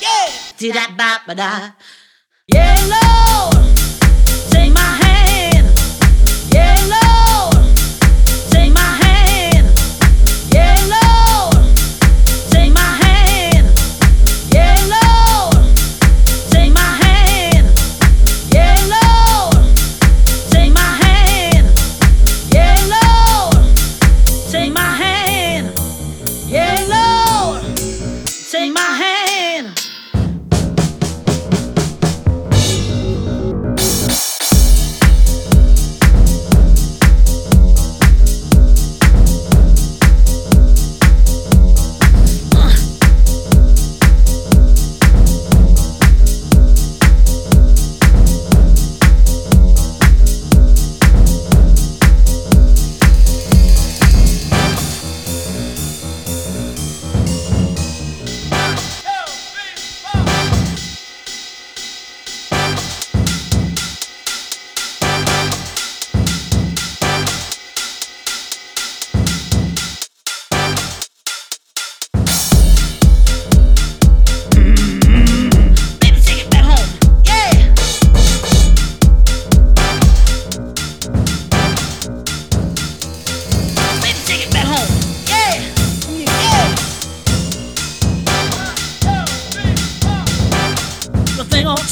Yeah. Yellow, take my hand. Yellow.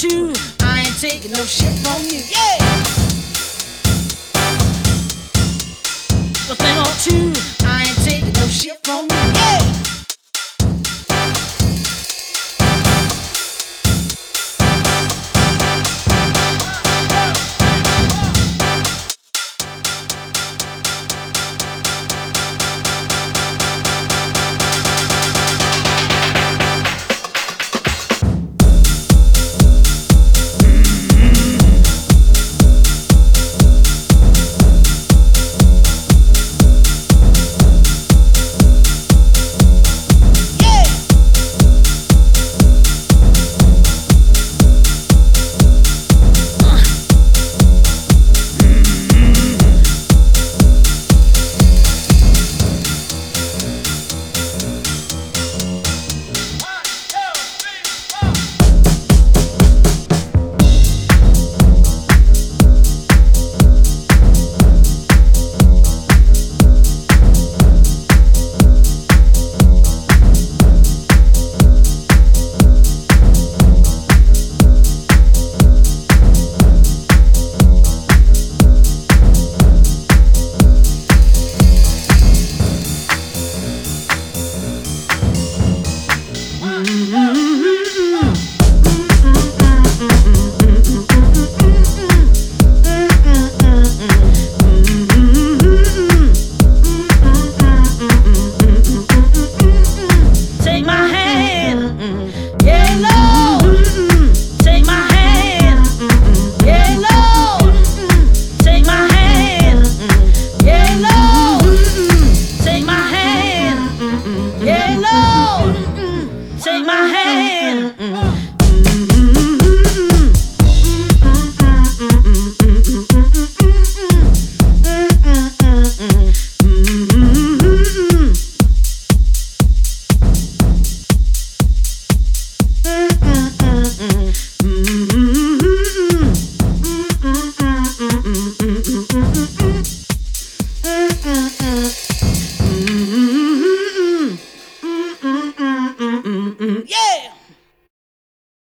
you. I ain't taking no shit from you.